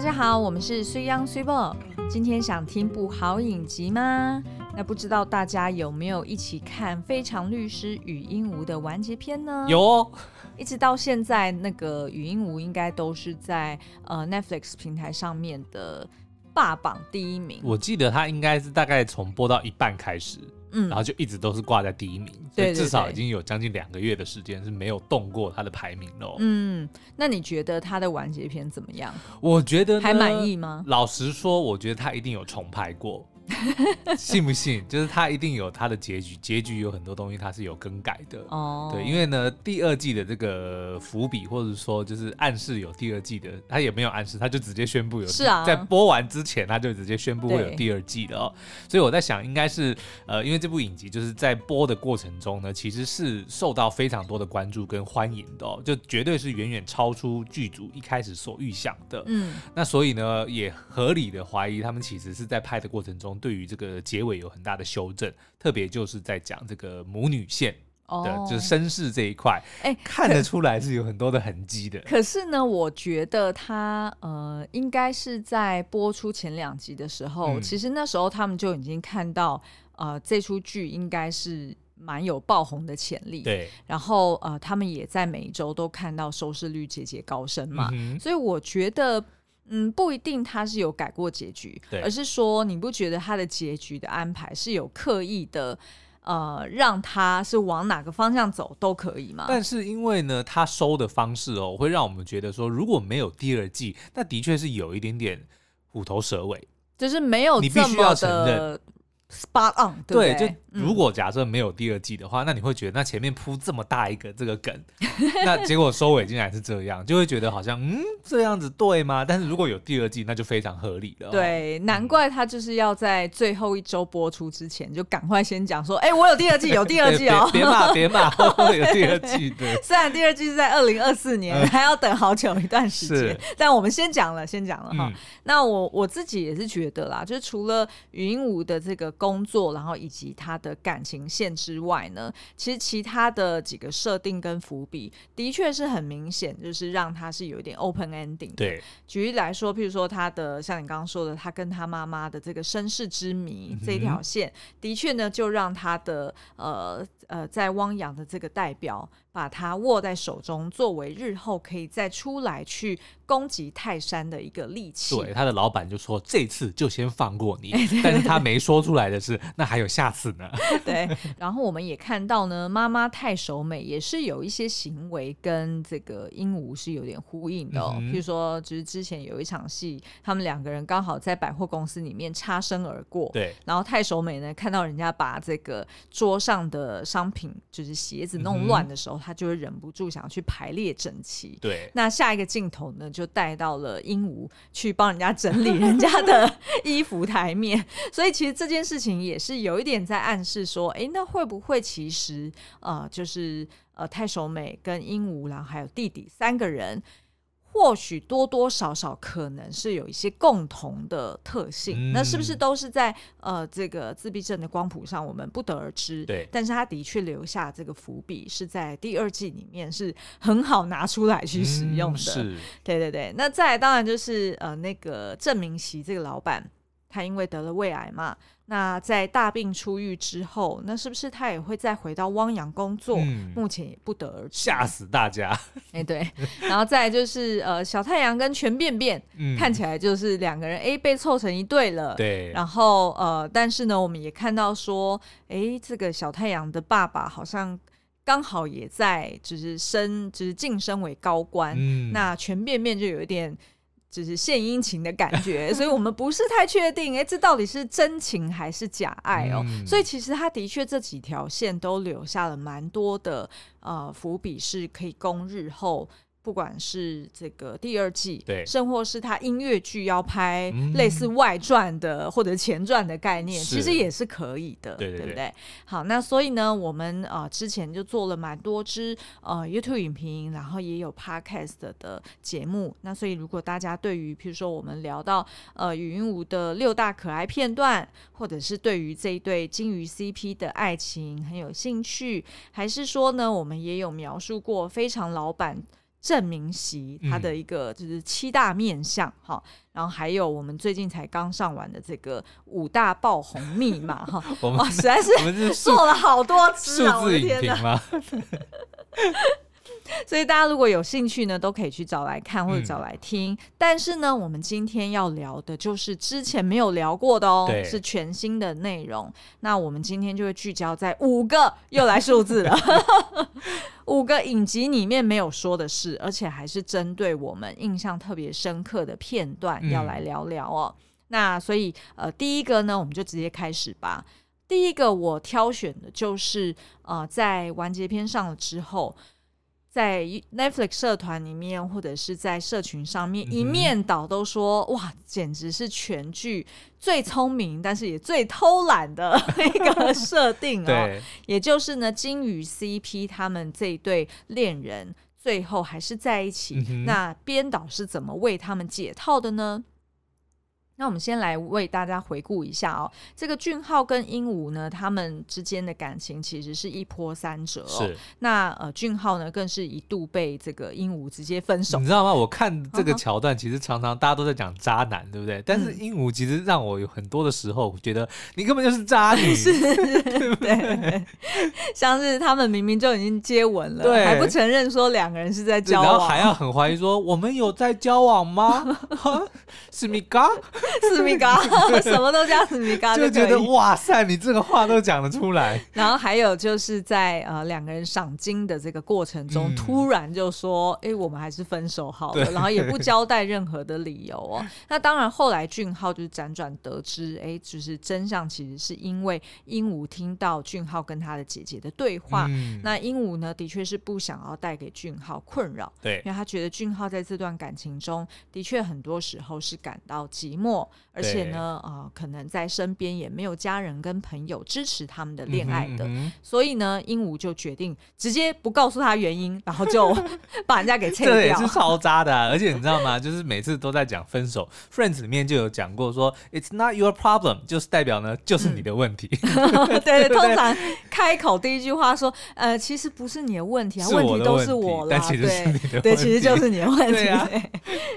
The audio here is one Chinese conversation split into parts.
大家好，我们是水 Young 水某。今天想听部好影集吗？那不知道大家有没有一起看《非常律师与英禑》的完结篇呢？有哦，一直到现在，那个禹英禑应该都是在呃 Netflix 平台上面的霸榜第一名。我记得他应该是大概从播到一半开始。嗯，然后就一直都是挂在第一名，对至少已经有将近两个月的时间是没有动过它的排名喽。嗯，那你觉得它的完结篇怎么样？我觉得还满意吗？老实说，我觉得它一定有重拍过。信不信？就是他一定有他的结局，结局有很多东西他是有更改的。哦。对，因为呢，第二季的这个伏笔，或者说就是暗示有第二季的，他也没有暗示，他就直接宣布有。是啊，在播完之前他就直接宣布会有第二季的哦。所以我在想，应该是呃，因为这部影集就是在播的过程中呢，其实是受到非常多的关注跟欢迎的哦，就绝对。是远远超出剧组一开始所预想的。嗯，那所以呢，也合理的怀疑他们其实是在拍的过程中。对于这个结尾有很大的修正，特别就是在讲这个母女线的，就是身世这一块，哎，看得出来是有很多的痕迹的。可是呢，我觉得他呃，应该是在播出前两集的时候，嗯、其实那时候他们就已经看到，呃，这出剧应该是蛮有爆红的潜力。对，然后呃，他们也在每一周都看到收视率节节高升嘛，嗯、所以我觉得。嗯，不一定他是有改过结局，而是说你不觉得他的结局的安排是有刻意的，呃，让他是往哪个方向走都可以吗？但是因为呢，他收的方式哦，会让我们觉得说，如果没有第二季，那的确是有一点点虎头蛇尾，就是没有你必须要承认。Spot on，对，对，就如果假设没有第二季的话，嗯、那你会觉得那前面铺这么大一个这个梗，那结果收尾竟然是这样，就会觉得好像嗯这样子对吗？但是如果有第二季，那就非常合理了。对，难怪他就是要在最后一周播出之前就赶快先讲说，哎、欸，我有第二季，有第二季哦，别骂别骂，我有第二季。对，虽然第二季是在二零二四年，嗯、还要等好久一段时间，但我们先讲了，先讲了哈。嗯、那我我自己也是觉得啦，就是除了禹英禑的这个。工作，然后以及他的感情线之外呢，其实其他的几个设定跟伏笔，的确是很明显，就是让他是有一点 open ending。对，举例来说，譬如说他的像你刚刚说的，他跟他妈妈的这个身世之谜这一条线，的确呢，就让他的呃呃，在汪洋的这个代表，把它握在手中，作为日后可以再出来去攻击泰山的一个利器。对，他的老板就说：“这次就先放过你。”但是他没说出来的是，那还有下次呢。对，然后我们也看到呢，妈妈太守美也是有一些行为跟这个鹦鹉是有点呼应的哦。嗯、譬如说，就是之前有一场戏，他们两个人刚好在百货公司里面擦身而过。对，然后太守美呢，看到人家把这个桌上的商品，就是鞋子弄乱的时候。嗯他就会忍不住想要去排列整齐。对，那下一个镜头呢，就带到了鹦鹉去帮人家整理人家的 衣服台面。所以其实这件事情也是有一点在暗示说，哎，那会不会其实呃，就是呃，太守美跟鹦鹉，然后还有弟弟三个人。或许多多少少可能是有一些共同的特性，嗯、那是不是都是在呃这个自闭症的光谱上，我们不得而知。对，但是他的确留下这个伏笔，是在第二季里面是很好拿出来去使用的。嗯、是，对对对。那再来当然就是呃那个郑明熙这个老板。他因为得了胃癌嘛，那在大病初愈之后，那是不是他也会再回到汪洋工作？嗯、目前也不得而知。吓死大家！哎、欸，对，然后再就是呃，小太阳跟全便便，嗯、看起来就是两个人哎被凑成一对了。对，然后呃，但是呢，我们也看到说，哎，这个小太阳的爸爸好像刚好也在，只是升，只是晋升为高官。嗯、那全便便就有一点。就是献殷勤的感觉，所以我们不是太确定，哎、欸，这到底是真情还是假爱哦？嗯、所以其实他的确这几条线都留下了蛮多的呃伏笔，是可以供日后。不管是这个第二季，对，甚或是他音乐剧要拍类似外传的、嗯、或者前传的概念，是其实也是可以的，对对对，对不对？好，那所以呢，我们呃之前就做了蛮多支呃 YouTube 影评，然后也有 Podcast 的节目。那所以如果大家对于譬如说我们聊到呃禹英禑的六大可爱片段，或者是对于这一对金鱼 CP 的爱情很有兴趣，还是说呢，我们也有描述过非常老板。郑明席他的一个就是七大面相哈、嗯，然后还有我们最近才刚上完的这个五大爆红密码哈，哇，实在是做了好多次啊，我的天哪！所以大家如果有兴趣呢，都可以去找来看或者找来听。嗯、但是呢，我们今天要聊的就是之前没有聊过的哦，是全新的内容。那我们今天就会聚焦在五个，又来数字了，五个影集里面没有说的事，而且还是针对我们印象特别深刻的片段要来聊聊哦。嗯、那所以呃，第一个呢，我们就直接开始吧。第一个我挑选的就是呃，在完结篇上了之后。在 Netflix 社团里面，或者是在社群上面，一面倒都说、嗯、哇，简直是全剧最聪明，但是也最偷懒的 一个设定哦。也就是呢，金鱼 CP 他们这一对恋人最后还是在一起。嗯、那编导是怎么为他们解套的呢？那我们先来为大家回顾一下哦，这个俊浩跟鹦鹉呢，他们之间的感情其实是一波三折哦。是。那呃，俊浩呢，更是一度被这个鹦鹉直接分手。你知道吗？我看这个桥段，其实常常大家都在讲渣男，对不对？但是鹦鹉其实让我有很多的时候觉得你根本就是渣女，是，对不对？像是他们明明就已经接吻了，对，还不承认说两个人是在交往，然后还要很怀疑说我们有在交往吗？是米嘎？思密嘎，什么都叫思密嘎，就觉得哇塞，你这个话都讲得出来。然后还有就是在呃两个人赏金的这个过程中，嗯、突然就说：“哎、欸，我们还是分手好了。”然后也不交代任何的理由哦。那当然，后来俊浩就是辗转得知，哎、欸，就是真相其实是因为鹦鹉听到俊浩跟他的姐姐的对话。嗯、那鹦鹉呢，的确是不想要带给俊浩困扰，对，因为他觉得俊浩在这段感情中的确很多时候是感到寂寞。而且呢，啊、呃，可能在身边也没有家人跟朋友支持他们的恋爱的，嗯嗯、所以呢，鹦鹉就决定直接不告诉他原因，然后就 把人家给切掉。这也是超 渣的、啊，而且你知道吗？就是每次都在讲分手，Friends 里面就有讲过说，It's not your problem，就是代表呢，就是你的问题。嗯、对，对，通常开口第一句话说，呃，其实不是你的问题啊，问题都是我啦，对对，其实就是你的问题。啊、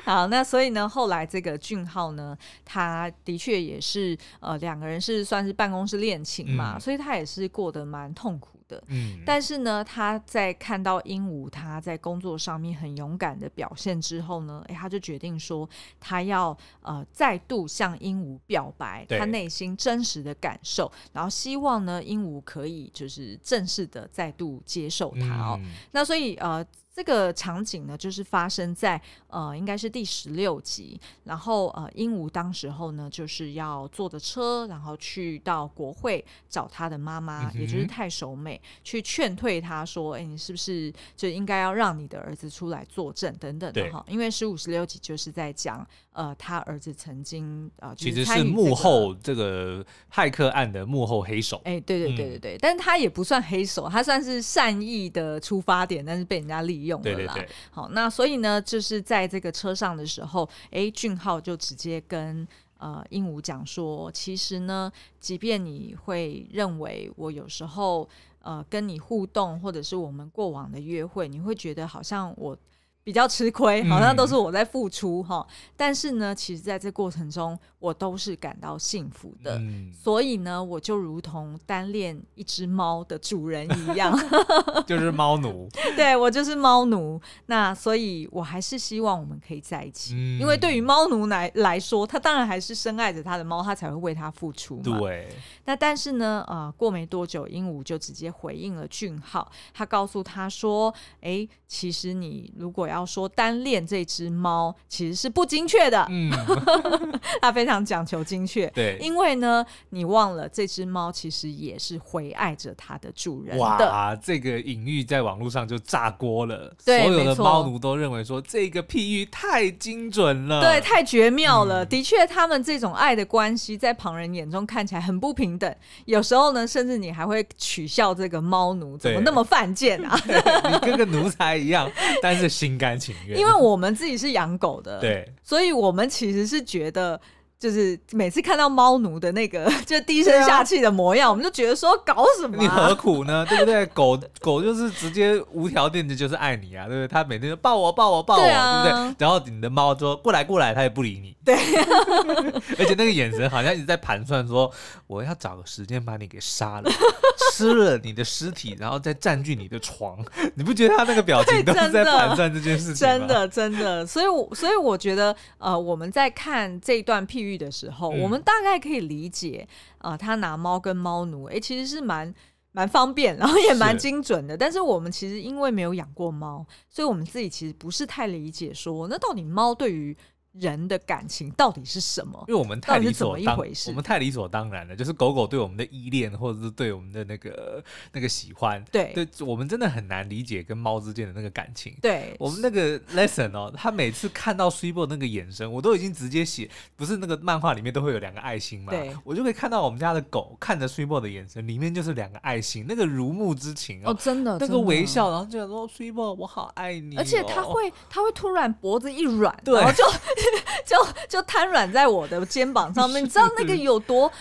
好，那所以呢，后来这个俊浩呢。他的确也是，呃，两个人是算是办公室恋情嘛，嗯、所以他也是过得蛮痛苦的。嗯，但是呢，他在看到鹦鹉他在工作上面很勇敢的表现之后呢，哎，他就决定说，他要呃再度向鹦鹉表白他内心真实的感受，然后希望呢，鹦鹉可以就是正式的再度接受他哦。嗯、那所以呃。这个场景呢，就是发生在呃，应该是第十六集。然后呃，鹦鹉当时候呢，就是要坐着车，然后去到国会找他的妈妈，嗯、也就是太守美，去劝退他说：“哎，你是不是就应该要让你的儿子出来作证等等的哈？”因为十五、十六集就是在讲呃，他儿子曾经呃，其实是幕后这个骇客案的幕后黑手。哎，对对对对对，嗯、但是他也不算黑手，他算是善意的出发点，但是被人家利用了啦。好，那所以呢，就是在这个车上的时候，哎，俊浩就直接跟呃鹦鹉讲说，其实呢，即便你会认为我有时候呃跟你互动，或者是我们过往的约会，你会觉得好像我。比较吃亏，好像都是我在付出哈。嗯、但是呢，其实在这过程中，我都是感到幸福的。嗯、所以呢，我就如同单恋一只猫的主人一样 就是猫奴。对，我就是猫奴。那所以，我还是希望我们可以在一起，嗯、因为对于猫奴来来说，他当然还是深爱着他的猫，他才会为他付出嘛。对。那但是呢，呃，过没多久，鹦鹉就直接回应了俊浩，他告诉他说：“哎，其实你如果要……”要说单恋这只猫其实是不精确的，嗯，他非常讲求精确，对，因为呢，你忘了这只猫其实也是回爱着它的主人的。哇，这个隐喻在网络上就炸锅了，对，所有的猫奴都认为说这个譬喻太精准了，对，太绝妙了。嗯、的确，他们这种爱的关系在旁人眼中看起来很不平等，有时候呢，甚至你还会取笑这个猫奴怎么那么犯贱啊，你跟个奴才一样，但是心。甘情愿，因为我们自己是养狗的，对，所以我们其实是觉得，就是每次看到猫奴的那个 就低声下气的模样，啊、我们就觉得说搞什么、啊？你何苦呢？对不对？狗狗就是直接无条件的就是爱你啊，对不对？它每天就抱我抱我抱我，对，啊、对不对？然后你的猫说过来过来，它也不理你。对，而且那个眼神好像一直在盘算说，我要找个时间把你给杀了，吃了你的尸体，然后再占据你的床。你不觉得他那个表情都是在盘算这件事情吗？真的真的，所以我所以我觉得呃，我们在看这一段譬喻。的时候，嗯、我们大概可以理解，呃，他拿猫跟猫奴，哎、欸，其实是蛮蛮方便，然后也蛮精准的。是但是我们其实因为没有养过猫，所以我们自己其实不是太理解说，那到底猫对于人的感情到底是什么？因为我们太理所当，我们太理所当然了。就是狗狗对我们的依恋，或者是对我们的那个那个喜欢，对，对，我们真的很难理解跟猫之间的那个感情。对，我们那个 lesson 哦，他每次看到 Sweetbo 那个眼神，我都已经直接写，不是那个漫画里面都会有两个爱心嘛？对，我就可以看到我们家的狗看着 Sweetbo 的眼神，里面就是两个爱心，那个如沐之情哦，哦真的，那个微笑，然后就想说 Sweetbo 我好爱你、哦，而且他会他会突然脖子一软，对，然后就 就。就瘫软在我的肩膀上面，你知道那个有多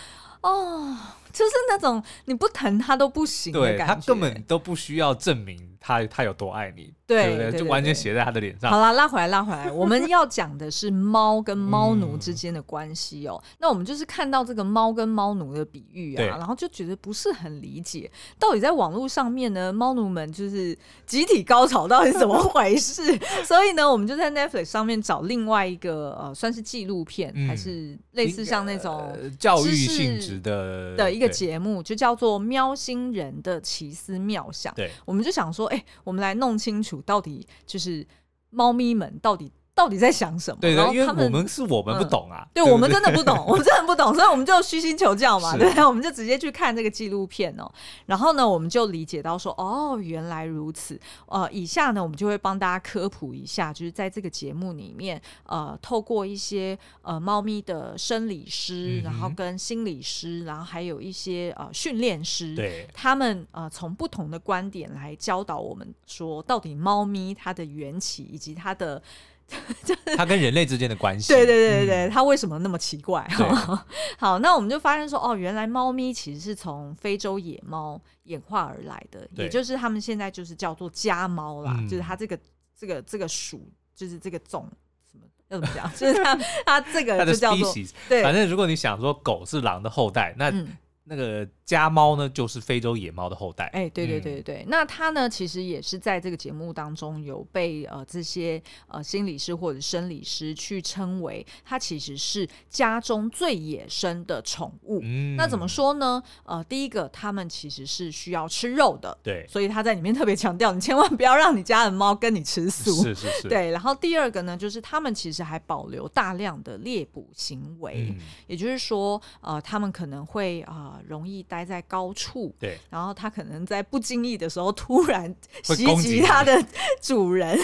哦？就是那种你不疼他都不行的感觉，对，他根本都不需要证明。他他有多爱你，对，对不对？对对对，就完全写在他的脸上。好了，拉回来，拉回来。我们要讲的是猫跟 猫奴之间的关系哦。嗯、那我们就是看到这个猫跟猫奴的比喻啊，然后就觉得不是很理解，到底在网络上面呢，猫奴们就是集体高潮到底是怎么回事？所以呢，我们就在 Netflix 上面找另外一个呃，算是纪录片，嗯、还是类似像那种教育性质的的一个节目，就叫做《喵星人的奇思妙想》。对，我们就想说。哎、我们来弄清楚到底就是猫咪们到底。到底在想什么？对，对，对，因为我们是我们不懂啊，嗯、对，对，对我们真的不懂，我们真的不懂，所以我们就虚心求教嘛，是对，我们就直接去看这个纪录片哦。然后呢，我们就理解到说，哦，原来如此。呃，以下呢，我们就会帮大家科普一下，就是在这个节目里面，呃，透过一些呃猫咪的生理师，嗯、然后跟心理师，然后还有一些呃训练师，对，他们呃从不同的观点来教导我们说，到底猫咪它的缘起以及它的。就是它跟人类之间的关系，对对对对对，它为什么那么奇怪？对 好，那我们就发现说，哦，原来猫咪其实是从非洲野猫演化而来的，也就是他们现在就是叫做家猫啦，嗯、就是它这个这个这个属，就是这个种什么要怎么讲？就是它它这个就叫做对，反正如果你想说狗是狼的后代，那。嗯那个家猫呢，就是非洲野猫的后代。哎，对对对对对。嗯、那它呢，其实也是在这个节目当中有被呃这些呃心理师或者生理师去称为，它其实是家中最野生的宠物。嗯，那怎么说呢？呃，第一个，它们其实是需要吃肉的。对，所以他在里面特别强调，你千万不要让你家的猫跟你吃素。是是是。对，然后第二个呢，就是它们其实还保留大量的猎捕行为，嗯、也就是说，呃，它们可能会啊。呃容易待在高处，对，然后它可能在不经意的时候突然袭击它的主人，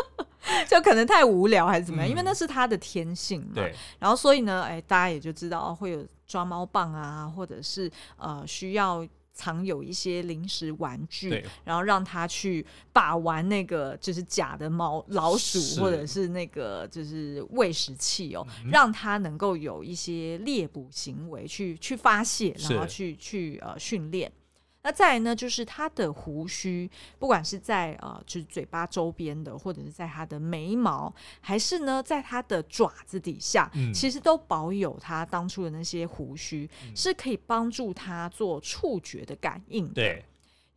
就可能太无聊还是怎么样，嗯、因为那是它的天性嘛。对，然后所以呢，哎，大家也就知道会有抓猫棒啊，或者是呃需要。藏有一些零食玩具，对。然后让他去把玩那个就是假的猫老鼠，或者是那个就是喂食器哦，嗯、让他能够有一些猎捕行为去去发泄，然后去去呃训练。那再来呢，就是他的胡须，不管是在呃，就是嘴巴周边的，或者是在他的眉毛，还是呢，在他的爪子底下，嗯、其实都保有他当初的那些胡须，嗯、是可以帮助他做触觉的感应的。对。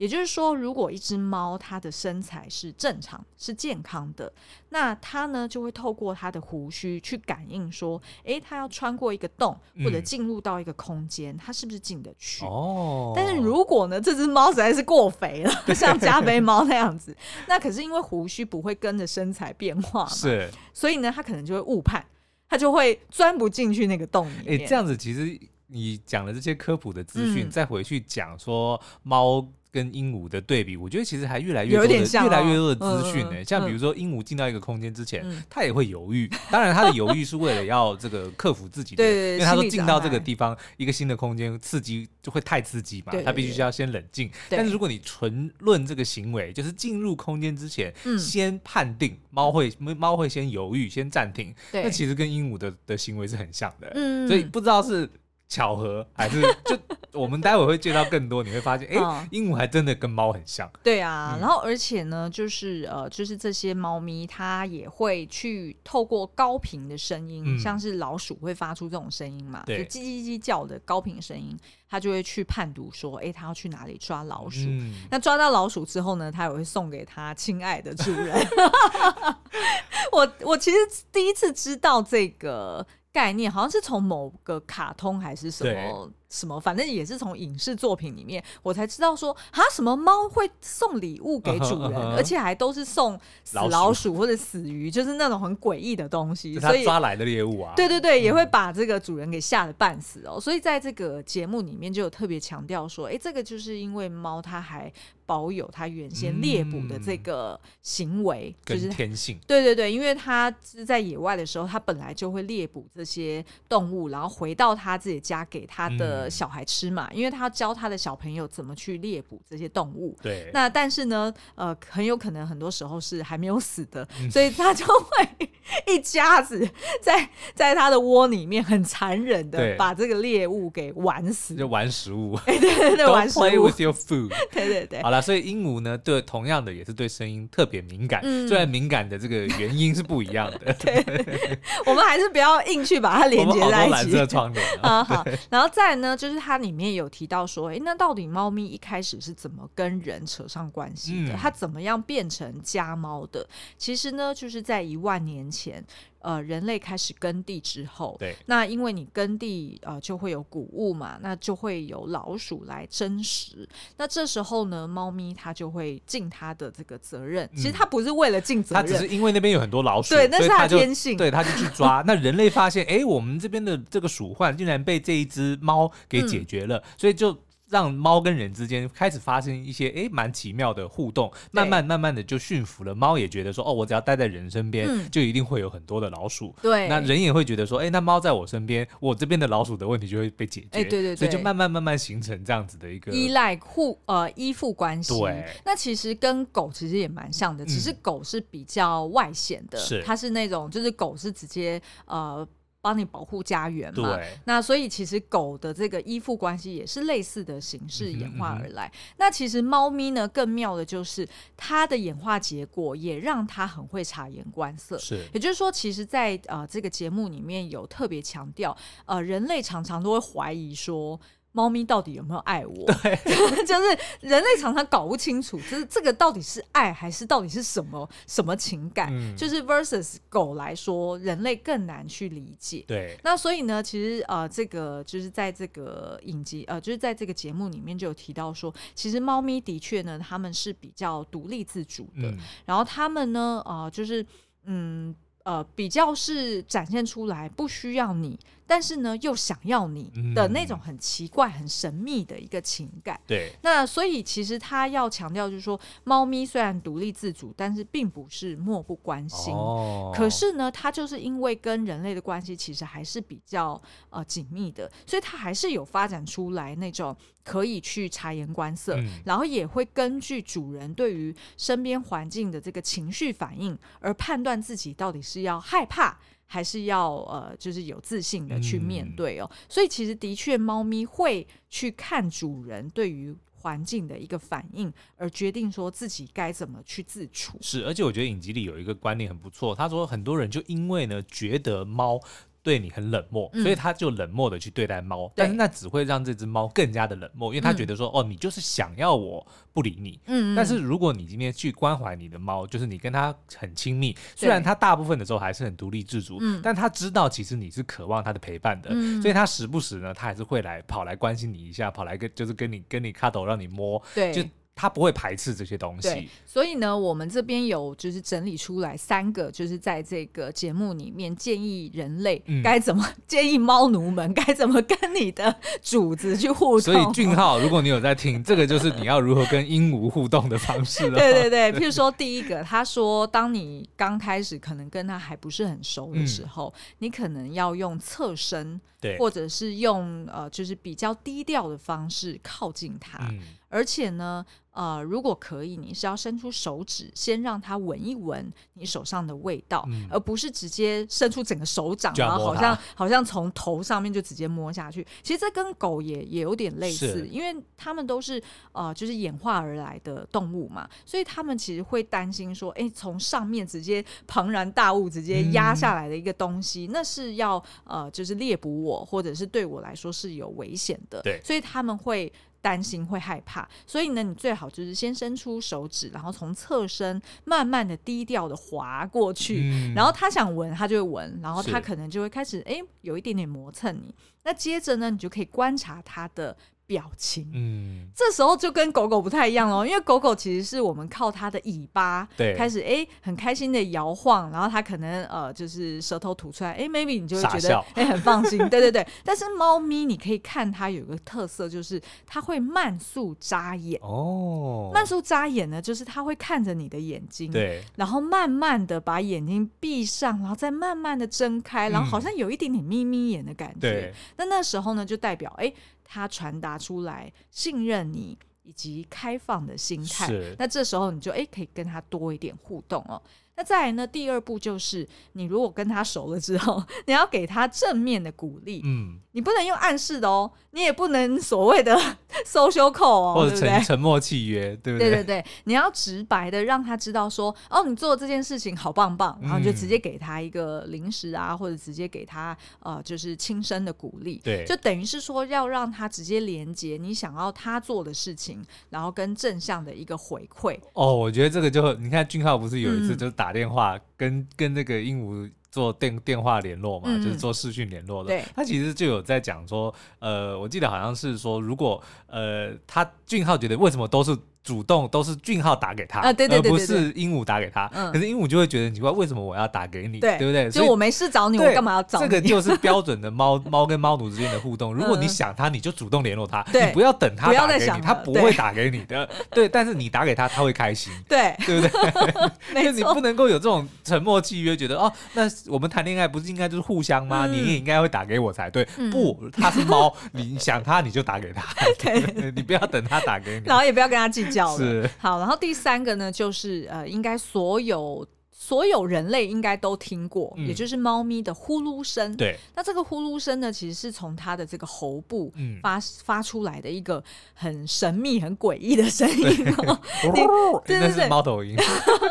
也就是说，如果一只猫它的身材是正常、是健康的，那它呢就会透过它的胡须去感应说，诶，它要穿过一个洞或者进入到一个空间，它是不是进得去？哦。但是如果呢，这只猫实在是过肥了，像加菲猫那样子，那可是因为胡须不会跟着身材变化嘛，是，所以呢，它可能就会误判，它就会钻不进去那个洞里面。诶，这样子其实你讲了这些科普的资讯，嗯、再回去讲说猫。跟鹦鹉的对比，我觉得其实还越来越多的、哦、越来越多的资讯呢。像比如说，鹦鹉进到一个空间之前，它、嗯、也会犹豫。当然，它的犹豫是为了要这个克服自己的，因为他说进到这个地方一个新的空间，刺激就会太刺激嘛，它必须要先冷静。但是如果你纯论这个行为，就是进入空间之前，先判定猫会猫会先犹豫，先暂停，那其实跟鹦鹉的的行为是很像的。嗯，所以不知道是。巧合还是就我们待会会见到更多，你会发现，哎、欸，鹦鹉还真的跟猫很像。对啊，嗯、然后而且呢，就是呃，就是这些猫咪它也会去透过高频的声音、嗯，像是老鼠会发出这种声音嘛，就叽叽叽叫的高频声音，它就会去判读说，哎、欸，它要去哪里抓老鼠、嗯。那抓到老鼠之后呢，它也会送给它亲爱的主人。我我其实第一次知道这个。概念好像是从某个卡通还是什么。什么？反正也是从影视作品里面，我才知道说啊，什么猫会送礼物给主人，uh uh. 而且还都是送死老鼠或者死鱼，就是那种很诡异的东西。所以抓来的猎物啊，对对对，也会把这个主人给吓得半死哦。所以在这个节目里面就有特别强调说，哎，这个就是因为猫它还保有它原先猎捕的这个行为，嗯、就是天性。对对对，因为它是在野外的时候，它本来就会猎捕这些动物，然后回到它自己家给它的。小孩吃嘛，因为他要教他的小朋友怎么去猎捕这些动物。对。那但是呢，呃，很有可能很多时候是还没有死的，嗯、所以他就会一家子在在他的窝里面很残忍的把这个猎物给玩死，就玩食物。对 对对，玩食物。Don't play with your food。对对对。好了，所以鹦鹉呢，对，同样的也是对声音特别敏感，嗯，虽然敏感的这个原因是不一样的。对，我们还是不要硬去把它连接在一起。蓝色窗帘。啊好，然后再来呢，就是它里面有提到说，哎，那到底猫咪一开始是怎么跟人扯上关系的？嗯、它怎么样变成家猫的？其实呢，就是在一万年前。呃，人类开始耕地之后，对，那因为你耕地，呃，就会有谷物嘛，那就会有老鼠来争食。那这时候呢，猫咪它就会尽它的这个责任。嗯、其实它不是为了尽责任，它只是因为那边有很多老 鼠，对，那是它的天性，对，它就去抓。那人类发现，哎、欸，我们这边的这个鼠患竟然被这一只猫给解决了，嗯、所以就。让猫跟人之间开始发生一些诶蛮奇妙的互动，慢慢慢慢的就驯服了。猫也觉得说，哦，我只要待在人身边，嗯，就一定会有很多的老鼠。对，那人也会觉得说，哎，那猫在我身边，我这边的老鼠的问题就会被解决。哎，对对对，所以就慢慢慢慢形成这样子的一个依赖互呃依附关系。对，那其实跟狗其实也蛮像的，只是狗是比较外显的，它是那种就是狗是直接呃。帮你保护家园嘛？对。那所以其实狗的这个依附关系也是类似的形式演化而来。嗯嗯、那其实猫咪呢，更妙的就是它的演化结果也让它很会察言观色。是。也就是说，其实在，在呃这个节目里面有特别强调，呃，人类常常都会怀疑说。猫咪到底有没有爱我？对，就是人类常常搞不清楚，就是这个到底是爱还是到底是什么什么情感？嗯，就是 versus 狗来说，人类更难去理解。对，那所以呢，其实呃，这个就是在这个影集呃，就是在这个节目里面就有提到说，其实猫咪的确呢，他们是比较独立自主的，嗯，然后他们呢，呃，就是嗯。呃，比较是展现出来不需要你，但是呢又想要你的那种很奇怪、很神秘的一个情感。对，那所以其实他要强调就是说，猫咪虽然独立自主，但是并不是漠不关心。哦。可是呢，它就是因为跟人类的关系其实还是比较呃紧密的，所以它还是有发展出来那种。可以去察言观色，嗯，然后也会根据主人对于身边环境的这个情绪反应，而判断自己到底是要害怕，还是要呃，就是有自信的去面对哦。嗯，所以其实的确，猫咪会去看主人对于环境的一个反应，而决定说自己该怎么去自处。是，而且我觉得影集里有一个观念很不错，他说很多人就因为呢觉得猫。对你很冷漠，所以他就冷漠的去对待猫，嗯，但是那只会让这只猫更加的冷漠，因为他觉得说，嗯，哦，你就是想要我不理你。嗯，但是如果你今天去关怀你的猫，就是你跟它很亲密，虽然它大部分的时候还是很独立自主，但他知道其实你是渴望它的陪伴的，嗯，所以他时不时呢，他还是会来跑来关心你一下，跑来跟就是跟你跟你 cuddle 让你摸，对，就。他不会排斥这些东西。对，所以呢，我们这边有就是整理出来三个，就是在这个节目里面建议人类该怎么、嗯、建议猫奴们该怎么跟你的主子去互动。所以俊浩，如果你有在听，这个就是你要如何跟鹦鹉互动的方式了。对对对，譬如说第一个，他说，当你刚开始可能跟他还不是很熟的时候，嗯、你可能要用侧身，对，或者是用呃，就是比较低调的方式靠近他，嗯、而且呢。呃，如果可以，你是要伸出手指，先让它闻一闻你手上的味道，嗯、而不是直接伸出整个手掌，然后好像好像从头上面就直接摸下去。其实这跟狗也也有点类似，因为它们都是呃，就是演化而来的动物嘛，所以它们其实会担心说，哎，从上面直接庞然大物直接压下来的一个东西，嗯、那是要呃，就是猎捕我，或者是对我来说是有危险的。对，所以他们会。担心会害怕，所以呢，你最好就是先伸出手指，然后从侧身慢慢的低调的滑过去，嗯、然后他想闻，他就会闻，然后他可能就会开始哎是，有一点点磨蹭你。那接着呢，你就可以观察他的。表情，嗯，这时候就跟狗狗不太一样哦，因为狗狗其实是我们靠它的尾巴，对，开始哎很开心的摇晃，然后它可能呃就是舌头吐出来，哎，maybe 你就会觉得哎笑很放心，对对对。但是猫咪你可以看它有一个特色，就是它会慢速眨眼。哦，慢速眨眼呢，就是它会看着你的眼睛，对，然后慢慢的把眼睛闭上，然后再慢慢的睁开，然后好像有一点点眯眯眼的感觉，对，那那时候呢就代表哎。他传达出来信任你以及开放的心态，那这时候你就诶可以跟他多一点互动哦。那再来呢？第二步就是，你如果跟他熟了之后，你要给他正面的鼓励。嗯，你不能用暗示的哦，你也不能所谓的 social call 哦，或者沉沉默契约，对不对？对对对，你要直白的让他知道说，哦，你做这件事情好棒棒，然后就直接给他一个零食啊，或者直接给他呃，就是轻声的鼓励。对，就等于是说要让他直接连接你想要他做的事情，然后跟正向的一个回馈。哦，我觉得这个就你看俊浩不是有一次就是打。打电话跟跟那个鹦鹉做电电话联络嘛，嗯、就是做视讯联络的。他其实就有在讲说，呃，我记得好像是说，如果呃，他俊浩觉得为什么都是。主动都是俊浩打给他，而不是鹦鹉打给他。可是鹦鹉就会觉得很奇怪，为什么我要打给你？对不对？就我没事找你，我干嘛要找你？这个就是标准的猫 猫跟猫奴之间的互动。如果你想他，你就主动联络他，你不要等他打给你，他不会打给你的。对，但是你打给他，他会开心。对，对不对？就你不能够有这种沉默契约，觉得哦，那我们谈恋爱不是应该就是互相吗？你也应该会打给我才对。不，他是猫，你想他你就打给他，你不要等他打给你，然后也不要跟他计。是好，然后第三个呢，就是呃，应该所有。所有人类应该都听过，嗯、也就是猫咪的呼噜声。对，那这个呼噜声呢，其实是从它的这个喉部发、嗯、发出来的一个很神秘、很诡异的声音 哦。对，对对猫头鹰。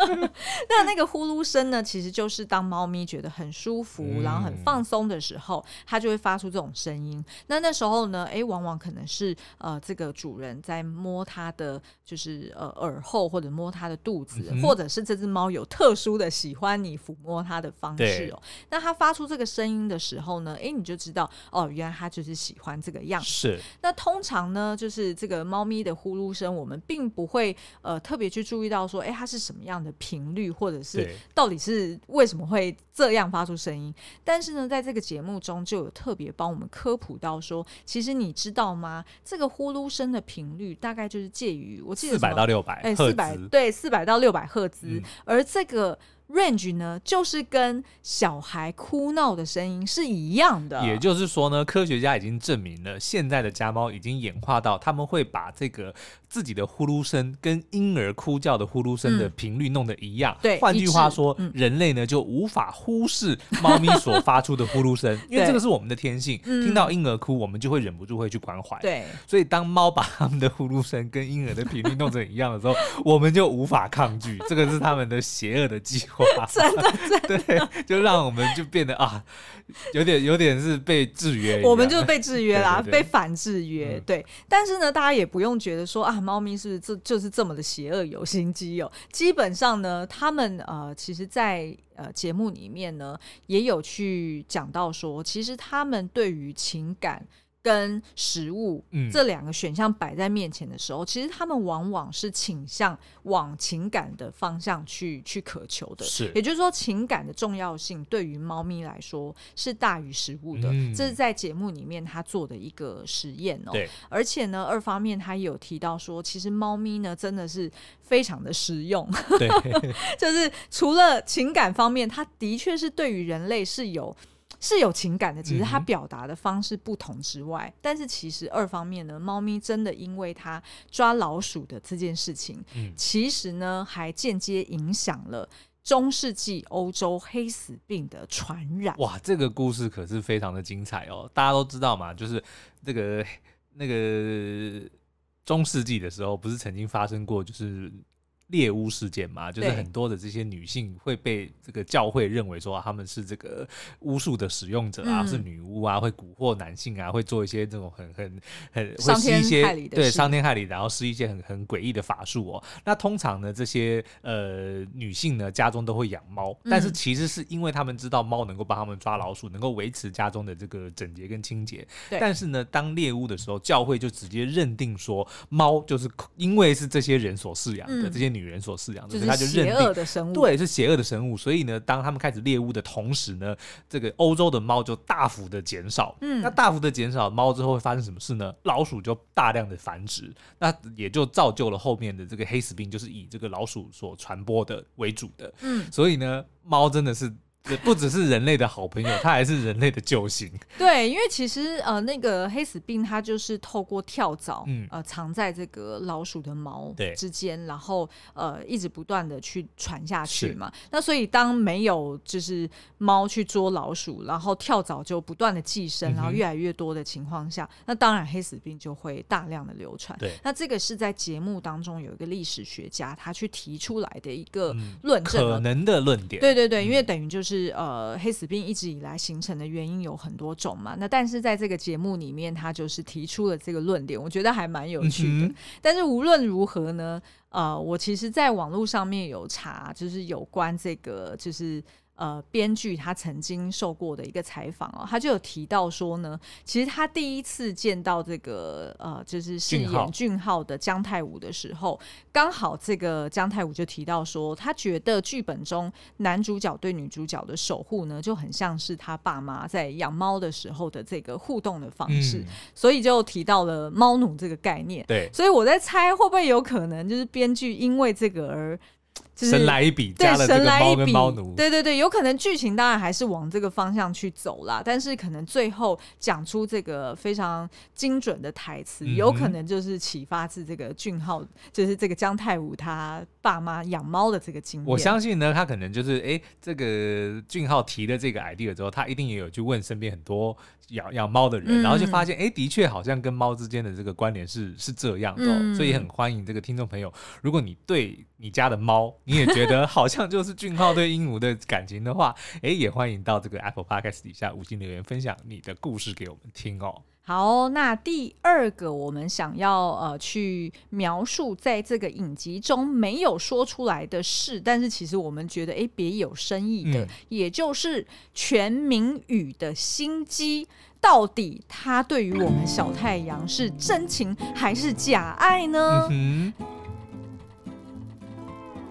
那那个呼噜声呢，其实就是当猫咪觉得很舒服，嗯、然后很放松的时候，它就会发出这种声音。那那时候呢，哎，往往可能是呃，这个主人在摸它的，就是呃耳后或者摸它的肚子，嗯、或者是这只猫有特殊的。的喜欢你抚摸它的方式哦，那它发出这个声音的时候呢，哎，你就知道哦，原来它就是喜欢这个样子。是。那通常呢，就是这个猫咪的呼噜声，我们并不会呃特别去注意到说，哎，它是什么样的频率，或者是到底是为什么会这样发出声音。但是呢，在这个节目中就有特别帮我们科普到说，其实你知道吗？这个呼噜声的频率大概就是介于我记得四百到六百，哎，四百对，四百到六百赫兹，嗯、而这个。Range 呢，就是跟小孩哭闹的声音是一样的。也就是说呢，科学家已经证明了，现在的家猫已经演化到他们会把这个自己的呼噜声跟婴儿哭叫的呼噜声的频率弄得一样。对、嗯，换句话说，嗯、人类呢就无法忽视猫咪所发出的呼噜声，因为这个是我们的天性。对听到婴儿哭，我们就会忍不住会去关怀。对，所以当猫把他们的呼噜声跟婴儿的频率弄成一样的时候，我们就无法抗拒。这个是他们的邪恶的计划。真的，真的对，就让我们就变得啊，有点有点是被制约，我们就被制约啦，对对对，被反制约。嗯、对，但是呢，大家也不用觉得说啊，猫咪是不是这就是这么的邪恶有心机哦？基本上呢，他们呃，其实在呃节目里面呢，也有去讲到说，其实他们对于情感。跟食物、嗯、这两个选项摆在面前的时候，其实他们往往是倾向往情感的方向去去渴求的。是，也就是说，情感的重要性对于猫咪来说是大于食物的。嗯、这是在节目里面他做的一个实验哦。对，而且呢，二方面他也有提到说，其实猫咪呢真的是非常的实用。对，就是除了情感方面，它的确是对于人类是有。是有情感的，只是它表达的方式不同之外，嗯、但是其实二方面呢，猫咪真的因为它抓老鼠的这件事情，嗯、其实呢还间接影响了中世纪欧洲黑死病的传染。哇，这个故事可是非常的精彩哦！大家都知道嘛，就是这个那个中世纪的时候，不是曾经发生过就是。猎巫事件嘛，就是很多的这些女性会被这个教会认为说他们是这个巫术的使用者啊，嗯、是女巫啊，会蛊惑男性啊，会做一些这种很很很会施一些对伤天害理，然后施一些很很诡异的法术哦。那通常呢，这些呃女性呢家中都会养猫，但是其实是因为他们知道猫能够帮他们抓老鼠，能够维持家中的这个整洁跟清洁。对但是呢，当猎巫的时候，教会就直接认定说猫就是因为是这些人所饲养的、嗯、这些女。女人所饲养的，所以他就认定邪恶的生物，对，是邪恶的生物。所以呢，当他们开始猎物的同时呢，这个欧洲的猫就大幅的减少。嗯，那大幅的减少猫之后会发生什么事呢？老鼠就大量的繁殖，那也就造就了后面的这个黑死病，就是以这个老鼠所传播的为主的。嗯，所以呢，猫真的是。不只是人类的好朋友，它还是人类的救星。对，因为其实呃，那个黑死病它就是透过跳蚤，嗯、呃，藏在这个老鼠的毛之间，然后呃，一直不断的去传下去嘛。那所以当没有就是猫去捉老鼠，然后跳蚤就不断的寄生，然后越来越多的情况下，嗯、那当然黑死病就会大量的流传。对，那这个是在节目当中有一个历史学家他去提出来的一个论证，可能的论点。对对对，因为等于就是。是呃，黑死病一直以来形成的原因有很多种嘛。那但是在这个节目里面，他就是提出了这个论点，我觉得还蛮有趣的。嗯、但是无论如何呢，呃，我其实在网络上面有查，就是有关这个，就是。呃，编剧他曾经受过的一个采访哦，他就有提到说呢，其实他第一次见到这个呃，就是饰演俊浩的姜泰武的时候，刚好这个姜泰武就提到说，他觉得剧本中男主角对女主角的守护呢，就很像是他爸妈在养猫的时候的这个互动的方式，嗯、所以就提到了猫奴这个概念。对，所以我在猜会不会有可能就是编剧因为这个而。就是、神来一笔，加了这个猫跟猫奴，对对对，有可能剧情当然还是往这个方向去走啦，但是可能最后讲出这个非常精准的台词，嗯、有可能就是启发自这个俊浩，就是这个姜太武他爸妈养猫的这个经验。我相信呢，他可能就是哎、欸，这个俊浩提了这个 idea 之后，他一定也有去问身边很多。养养猫的人，然后就发现，哎、嗯，的确好像跟猫之间的这个关联是是这样的、哦，嗯、所以很欢迎这个听众朋友，如果你对你家的猫，你也觉得好像就是俊浩对鹦鹉的感情的话，哎，也欢迎到这个 Apple Podcast 底下五星留言分享你的故事给我们听哦。好，那第二个我们想要呃去描述在这个影集中没有说出来的事，但是其实我们觉得哎别有深意的，嗯、也就是全民宇的心机，到底他对于我们小太阳是真情还是假爱呢？嗯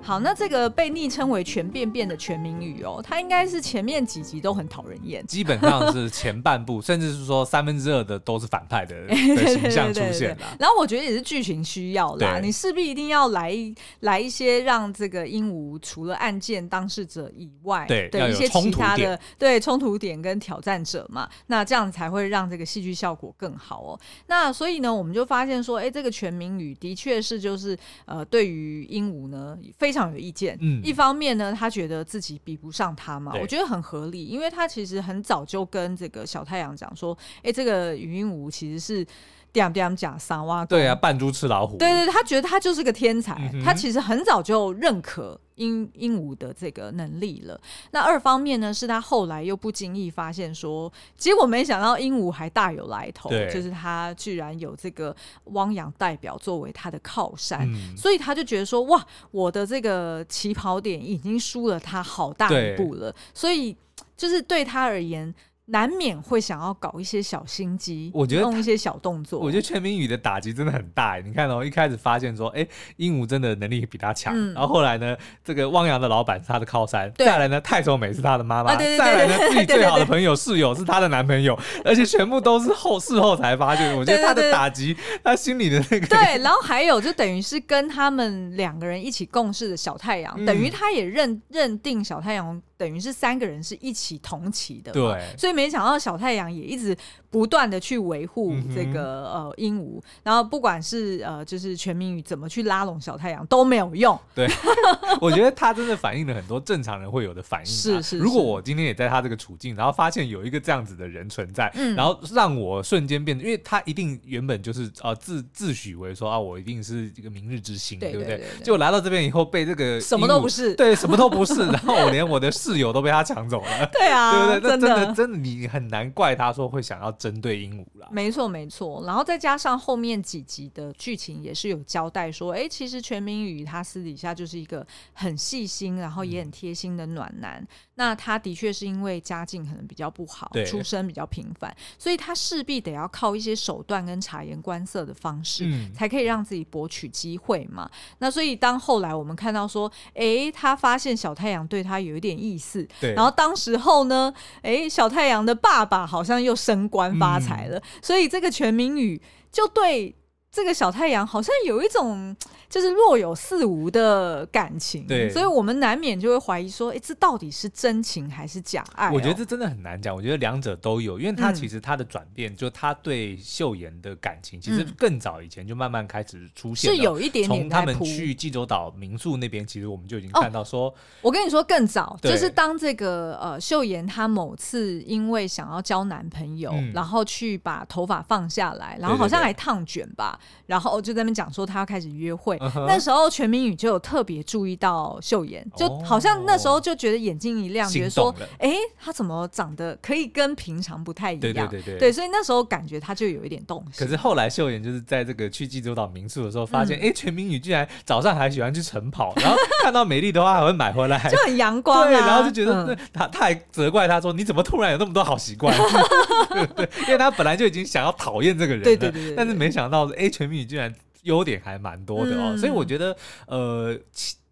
好，那这个被昵称为“全便便”的全民宇哦，它应该是前面几集都很讨人厌，基本上是前半部，甚至是说三分之二的都是反派的 的形象出现了。然后我觉得也是剧情需要啦，你势必一定要来来一些让这个鹦鹉除了案件当事者以外对的一些其他的对冲突点跟挑战者嘛，那这样才会让这个戏剧效果更好哦。那所以呢，我们就发现说，哎，这个全民宇的确是就是呃，对于鹦鹉呢非。非常有意见，嗯，一方面呢，他觉得自己比不上他嘛，我觉得很合理，因为他其实很早就跟这个小太阳讲说，哎、欸，这个禹英禑其实是点点讲三挖，对啊，扮猪吃老虎，对对，他觉得他就是个天才，嗯、他其实很早就认可。鹦鹦鹉的这个能力了。那二方面呢，是他后来又不经意发现说，结果没想到鹦鹉还大有来头，就是他居然有这个汪洋代表作为他的靠山，嗯、所以他就觉得说，哇，我的这个起跑点已经输了他好大一步了，所以就是对他而言。难免会想要搞一些小心机，我觉得弄一些小动作。我觉得全民宇的打击真的很大。你看哦，一开始发现说，哎，鹦鹉真的能力比他强。嗯、然后后来呢，这个汪洋的老板是他的靠山。再来呢，太守美是他的妈妈。再来呢，自己最好的朋友室友是他的男朋友，而且全部都是后事后才发现。我觉得他的打击，他心里的那个。对，然后还有就等于是跟他们两个人一起共事的小太阳，嗯、等于他也认认定小太阳。等于是三个人是一起同期的，对，所以没想到小太阳也一直不断的去维护这个、嗯、呃鹦鹉，然后不管是呃就是全民宇怎么去拉拢小太阳都没有用。对，我觉得他真的反映了很多正常人会有的反应。是，是是，如果我今天也在他这个处境，然后发现有一个这样子的人存在，嗯、然后让我瞬间变得，因为他一定原本就是呃自自诩为说啊，我一定是一个明日之星，对，不对？结果来到这边以后，被这个 什么都不是，对，什么都不是，然后我连我的室友都被他抢走了，对啊，对不对？真的真的，你很难怪他说会想要针对鹦鹉啦。没错没错，然后再加上后面几集的剧情也是有交代说，哎，其实全民宇他私底下就是一个很细心，然后也很贴心的暖男。嗯、那他的确是因为家境可能比较不好，对出身比较平凡，所以他势必得要靠一些手段跟察言观色的方式，嗯、才可以让自己博取机会嘛。那所以当后来我们看到说，哎，他发现小太阳对他有一点意思。对然后当时候呢，哎，小太阳的爸爸好像又升官发财了，嗯、所以这个全民宇就对。这个小太阳好像有一种就是若有似无的感情，对，所以我们难免就会怀疑说，哎，这到底是真情还是假爱哦？我觉得这真的很难讲，我觉得两者都有，因为他其实他的转变，嗯、就他对秀妍的感情，其实更早以前就慢慢开始出现，是有一点点。从他们去济州岛民宿那边，其实我们就已经看到说，哦、我跟你说更早，就是当这个呃秀妍她某次因为想要交男朋友，嗯、然后去把头发放下来，然后好像还烫卷吧。然后就在那边讲说她要开始约会，uh. 那时候全民宇就有特别注意到秀妍，就好像那时候就觉得眼睛一亮，觉得说，哎，她怎么长得可以跟平常不太一样？对对对对，对，所以那时候感觉她就有一点动心。可是后来秀妍就是在这个去济州岛民宿的时候，发现，哎、嗯，全民宇居然早上还喜欢去晨跑，然后看到美丽的花还会买回来，就很阳光、啊。对，然后就觉得、嗯、他他还责怪他说，你怎么突然有那么多好习惯？对，对，因为他本来就已经想要讨厌这个人了，对对对，对，但是没想到，哎，全民宇居然。优点还蛮多的哦，嗯、所以我觉得，呃，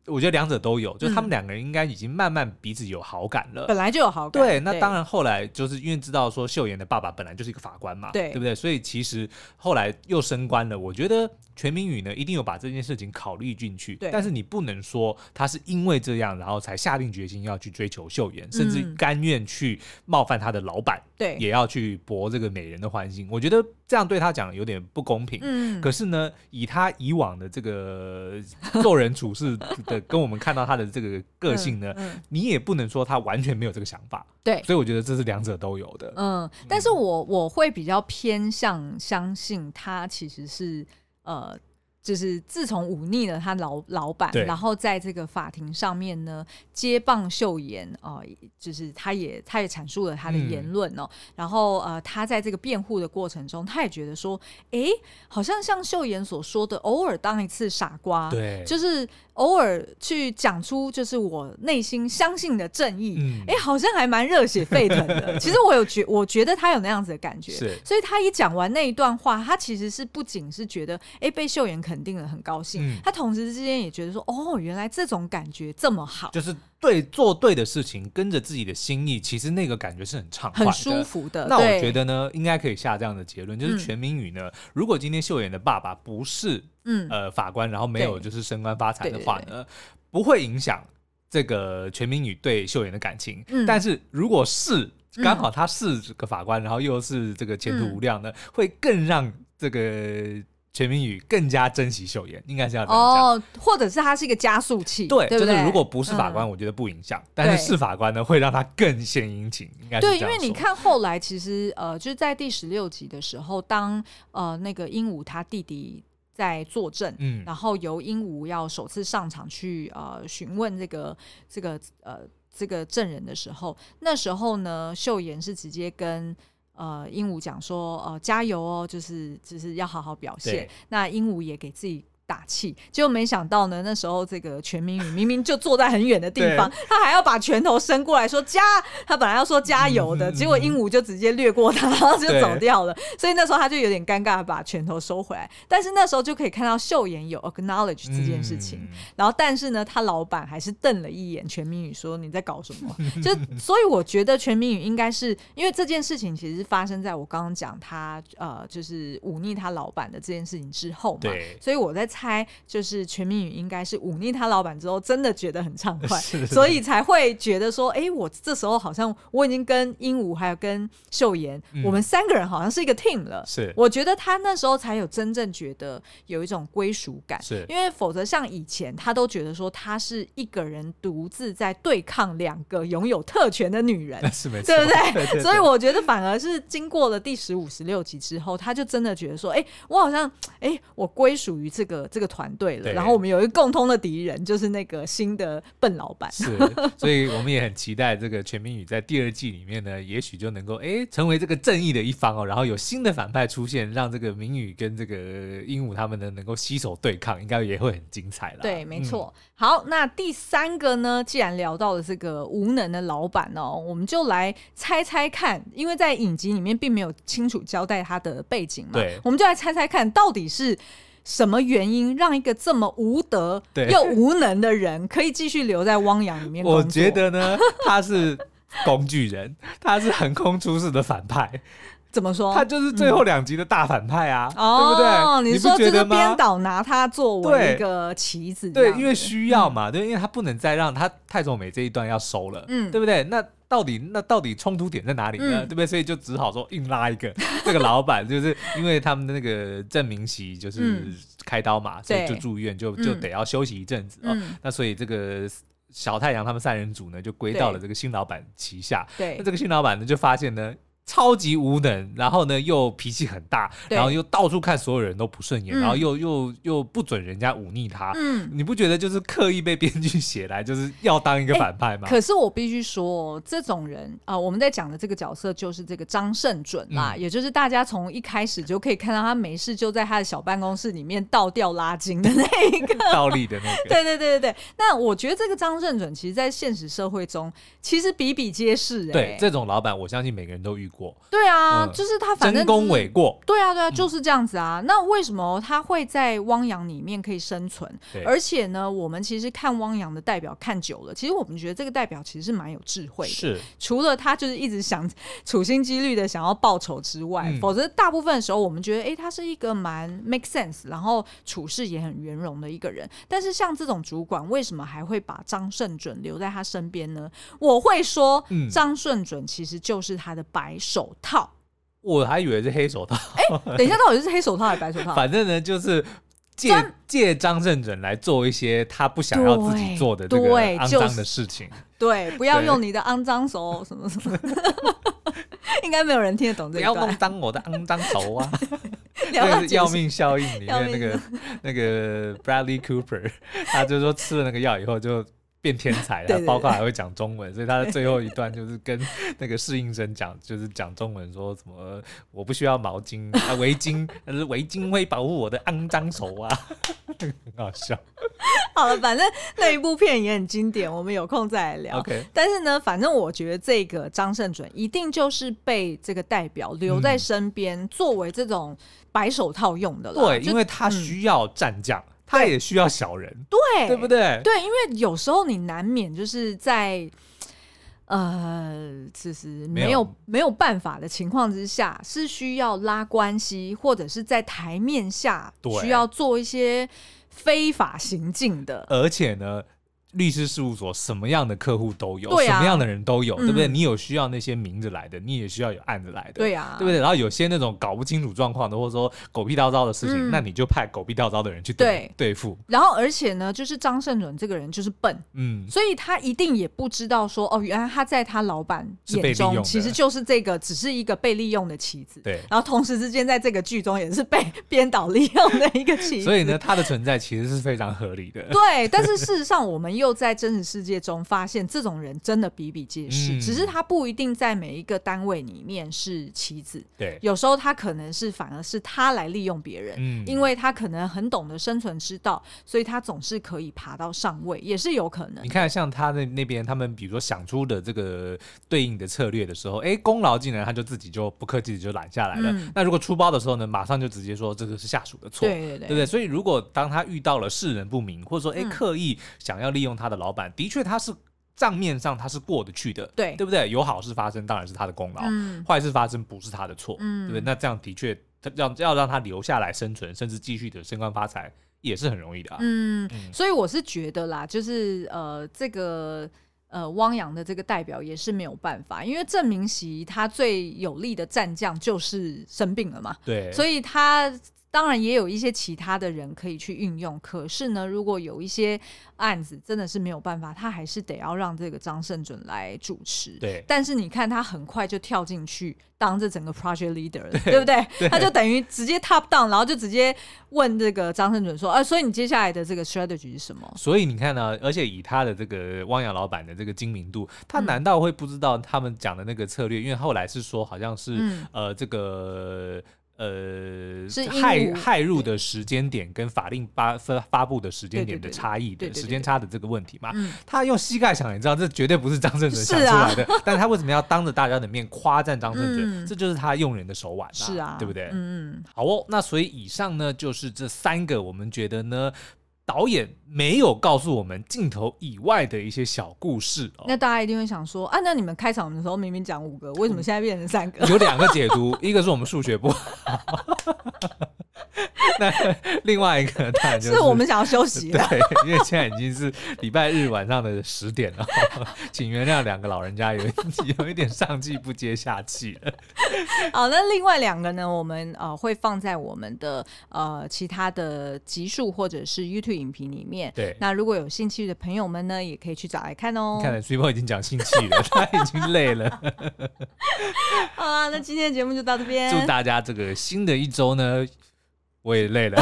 我觉得两者都有，就他们两个人应该已经慢慢彼此有好感了，本来就有好感。对，那当然后来就是因为知道说秀妍的爸爸本来就是一个法官嘛，对，对不对？所以其实后来又升官了，我觉得。全民宇呢，一定有把这件事情考虑进去，但是你不能说他是因为这样，然后才下定决心要去追求秀妍，嗯、甚至甘愿去冒犯他的老板，对，也要去博这个美人的欢心。我觉得这样对他讲有点不公平。嗯，可是呢，以他以往的这个做人处事的，跟我们看到他的这个个性呢，嗯嗯、你也不能说他完全没有这个想法。对，所以我觉得这是两者都有的。嗯，但是我我会比较偏向相信他其实是。呃，就是自从忤逆了他老老板，然后在这个法庭上面呢，接棒秀妍啊、呃，就是他也他也阐述了他的言论哦，嗯、然后呃，他在这个辩护的过程中，他也觉得说，哎，好像像秀妍所说的，偶尔当一次傻瓜，对，就是。偶尔去讲出就是我内心相信的正义，哎、嗯，好像还蛮热血沸腾的。其实我有觉，我觉得他有那样子的感觉，是。所以他一讲完那一段话，他其实是不仅是觉得哎被秀妍肯定了很高兴，嗯、他同时之间也觉得说哦，原来这种感觉这么好，就是对做对的事情，跟着自己的心意，其实那个感觉是很畅快、很舒服的。那我觉得呢，应该可以下这样的结论，就是全民宇呢，嗯、如果今天秀妍的爸爸不是。嗯，呃，法官，然后没有就是升官发财的话呢，不会影响这个全民宇对秀妍的感情。嗯，但是如果是刚好他是个法官，然后又是这个前途无量呢，会更让这个全民宇更加珍惜秀妍，应该是要这样讲。哦，或者是他是一个加速器，对，就是如果不是法官，我觉得不影响，但是是法官呢，会让他更献殷勤，应该。对，因为你看后来其实呃，就是在第十六集的时候，当呃那个鹦鹉他弟弟。在作证，嗯，然后由鹦鹉要首次上场去呃询问这个这个呃这个证人的时候，那时候呢，秀妍是直接跟呃鹦鹉讲说，呃加油哦，就是就是要好好表现。那鹦鹉也给自己打气，结果没想到呢，那时候这个全民宇明明就坐在很远的地方，他还要把拳头伸过来说加，他本来要说加油的，嗯、结果鹦鹉就直接掠过他，然后就走掉了。所以那时候他就有点尴尬，把拳头收回来。但是那时候就可以看到秀妍有 acknowledge 这件事情，嗯、然后但是呢，他老板还是瞪了一眼全民宇，说你在搞什么？就所以我觉得全民宇应该是因为这件事情其实发生在我刚刚讲他呃就是忤逆他老板的这件事情之后嘛，对，所以我在猜就是全民宇应该是忤逆他老板之后真的觉得很畅快，所以才会觉得说，哎、欸，我这时候好像我已经跟鹦鹉还有跟秀妍，嗯、我们三个人好像是一个 team 了，是，我觉得他那时候才有真正觉得有一种归属感，是。因为否则像以前他都觉得说他是一个人独自在对抗两个拥有特权的女人，是没错，对？不对？所以我觉得反而是经过了第十五、十六集之后，他就真的觉得说，哎、欸，我好像，哎、欸，我归属于这个这个团队了。然后我们有一个共通的敌人，就是那个新的笨老板。是，所以我们也很期待这个全民宇在第二季里面呢，也许就能够哎、欸、成为这个正义的一方哦。然后有新的反派出现，让这个明宇跟这个鹦鹉他们呢能够携手对抗，应该也会很精彩了。对，没错。嗯、好，那第三个呢，既然聊到了这个无能的老板哦，我们就来猜猜看，因为在影集里面并没有清楚交代他的背景嘛，对，我们就来猜猜看到底是什么原因让一个这么无德又无能的人可以继续留在汪洋里面？我觉得呢，他是工具人，他是横空出世的反派。怎么说？他就是最后两集的大反派啊，嗯、对不对？哦，你说这个编导拿他作为一个棋子，对，因为需要嘛，对，因为他不能再让他太守美这一段要收了，嗯，对不对？那到底那到底冲突点在哪里呢？嗯、对不对？所以就只好说硬拉一个 这个老板，就是因为他们的那个郑明熙就是开刀嘛，嗯、所以就住院，就就得要休息一阵子啊。嗯、那所以这个小太阳他们三人组呢，就归到了这个新老板旗下。对，那这个新老板呢，就发现呢。超级无能，然后呢又脾气很大，然后又到处看所有人都不顺眼，嗯、然后又又又不准人家忤逆他。嗯，你不觉得就是刻意被编剧写来就是要当一个反派吗？可是我必须说，这种人啊、呃，我们在讲的这个角色就是这个张胜准啦，嗯、也就是大家从一开始就可以看到他没事就在他的小办公室里面倒吊拉筋的那一个 倒立的那个。对对对对对。那我觉得这个张胜准，其实，在现实社会中其实比比皆是、欸。对，这种老板，我相信每个人都遇过。对啊，嗯、就是他反正、就是、争功诿过。对啊，对啊，就是这样子啊。嗯、那为什么他会在汪洋里面可以生存？而且呢，我们其实看汪洋的代表看久了，其实我们觉得这个代表其实是蛮有智慧的。是，除了他就是一直想处心积虑的想要报仇之外，嗯、否则大部分的时候我们觉得，哎，他是一个蛮 make sense，然后处事也很圆融的一个人。但是像这种主管，为什么还会把张胜准留在他身边呢？我会说，嗯、张胜准其实就是他的白手套，我还以为是黑手套。哎、欸，等一下，到底是黑手套还是白手套？反正呢，就是借借张正准来做一些他不想要自己做的这个肮脏的事情。对，就是、对，不要用你的肮脏手什么什么。应该没有人听得懂这个。不要弄脏我的肮脏手啊！那是要命效应里面那个那个 Bradley Cooper，他就说吃了那个药以后就。变天才 了，包括还会讲中文，所以他的最后一段就是跟那个适应生讲，就是讲中文，说什么我不需要毛巾啊围巾，但是围巾会保护我的肮脏手啊，很好笑。好了，反正那一部片也很经典，我们有空再来聊。Okay. 但是呢，反正我觉得这个张胜准一定就是被这个代表留在身边，嗯、作为这种白手套用的了。对，因为他需要战将。嗯他也需要小人，对，对不对？对，因为有时候你难免就是在，呃，其实没有没有，没有办法的情况之下，是需要拉关系，或者是在台面下需要做一些非法行径的，而且呢。律师事务所什么样的客户都有，什么样的人都有，对不对？你有需要那些明着来的，你也需要有暗着来的，对呀，对不对？然后有些那种搞不清楚状况的，或者说狗屁倒灶的事情，那你就派狗屁倒灶的人去对对付。然后而且呢，就是张胜准这个人就是笨，嗯，所以他一定也不知道说，哦，原来他在他老板眼中其实就是这个只是一个被利用的棋子，对。然后同时之间在这个剧中也是被编导利用的一个棋子，所以呢，他的存在其实是非常合理的。对，但是事实上我们。又在真实世界中发现，这种人真的比比皆是，嗯、只是他不一定在每一个单位里面是棋子。对，有时候他可能是反而是他来利用别人，嗯、因为他可能很懂得生存之道，所以他总是可以爬到上位，也是有可能。你看，像他那那边，他们比如说想出的这个对应的策略的时候，哎，功劳竟然他就自己就不客气的就揽下来了。嗯、那如果出包的时候呢，马上就直接说这个是下属的错，对对对，对不对？所以如果当他遇到了世人不明，或者说哎刻意想要利用他的老板，嗯、的确他是账面上他是过得去的，对对不对？有好事发生当然是他的功劳，嗯、坏事发生不是他的错，嗯、对不对？那这样的确他要要让他留下来生存，甚至继续的升官发财，也是很容易的啊。嗯，嗯，所以我是觉得啦，就是呃这个。呃，汪洋的这个代表也是没有办法，因为郑明熙他最有力的战将就是生病了嘛，对，所以他。当然也有一些其他的人可以去运用，可是呢，如果有一些案子真的是没有办法，他还是得要让这个张胜准来主持。对，但是你看他很快就跳进去当这整个 project leader 了，对，对不对？对，他就等于直接 top down，然后就直接问这个张胜准说：“啊，所以你接下来的这个 strategy 是什么？”所以你看呢，而且以他的这个汪洋老板的这个精明度，他难道会不知道他们讲的那个策略？嗯、因为后来是说好像是、嗯、呃这个。呃，害害入的时间点跟法令发发发布的时间点的差异的时间差的这个问题嘛，他用膝盖想，你知道这绝对不是张正哲想出来的，但他为什么要当着大家的面夸赞张正准？这就是他用人的手腕，是啊，对不对？嗯嗯，好哦，那所以以上呢就是这三个，我们觉得呢。导演没有告诉我们镜头以外的一些小故事哦，那大家一定会想说啊，那你们开场的时候明明讲五个，为什么现在变成三个？有两个解读，一个是我们数学不好。那另外一个当然就是，是我们想要休息了，对，因为现在已经是礼拜日晚上的十点了，请原谅两个老人家有有一点上气不接下气了。好，那另外两个呢，我们呃会放在我们的呃其他的集数或者是 YouTube 影评里面。对，那如果有兴趣的朋友们呢，也可以去找来看哦。看来 Super 已经讲兴趣了，他已经累了。好啊，那今天的节目就到这边，祝大家这个新的一周呢。我也累了，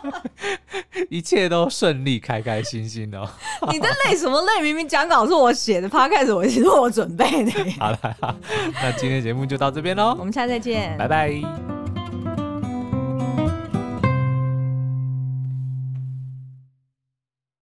一切都顺利，开开心心哦。你在累什么累？明明讲稿是我写的，Podcast 我是我准备的。好了，那今天节目就到这边喽，我们下次再见，拜拜。